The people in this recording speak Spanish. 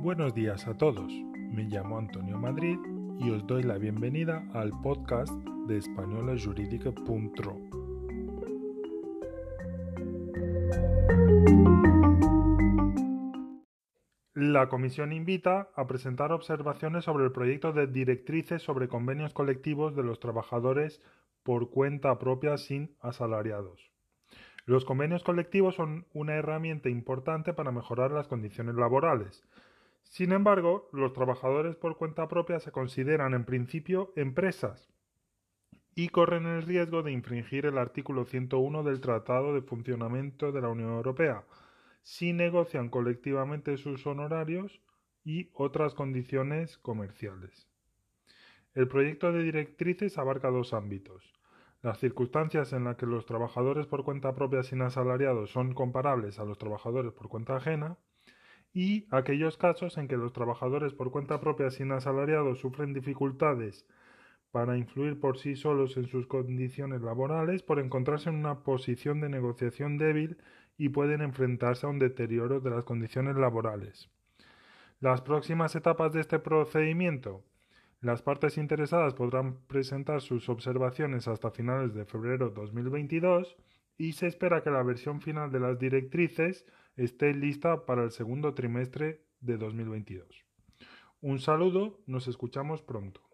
Buenos días a todos, me llamo Antonio Madrid y os doy la bienvenida al podcast de españolajurídica.ro. La comisión invita a presentar observaciones sobre el proyecto de directrices sobre convenios colectivos de los trabajadores por cuenta propia sin asalariados. Los convenios colectivos son una herramienta importante para mejorar las condiciones laborales. Sin embargo, los trabajadores por cuenta propia se consideran en principio empresas y corren el riesgo de infringir el artículo 101 del Tratado de Funcionamiento de la Unión Europea si negocian colectivamente sus honorarios y otras condiciones comerciales. El proyecto de directrices abarca dos ámbitos las circunstancias en las que los trabajadores por cuenta propia sin asalariados son comparables a los trabajadores por cuenta ajena y aquellos casos en que los trabajadores por cuenta propia sin asalariados sufren dificultades para influir por sí solos en sus condiciones laborales por encontrarse en una posición de negociación débil y pueden enfrentarse a un deterioro de las condiciones laborales. Las próximas etapas de este procedimiento las partes interesadas podrán presentar sus observaciones hasta finales de febrero 2022 y se espera que la versión final de las directrices esté lista para el segundo trimestre de 2022. Un saludo, nos escuchamos pronto.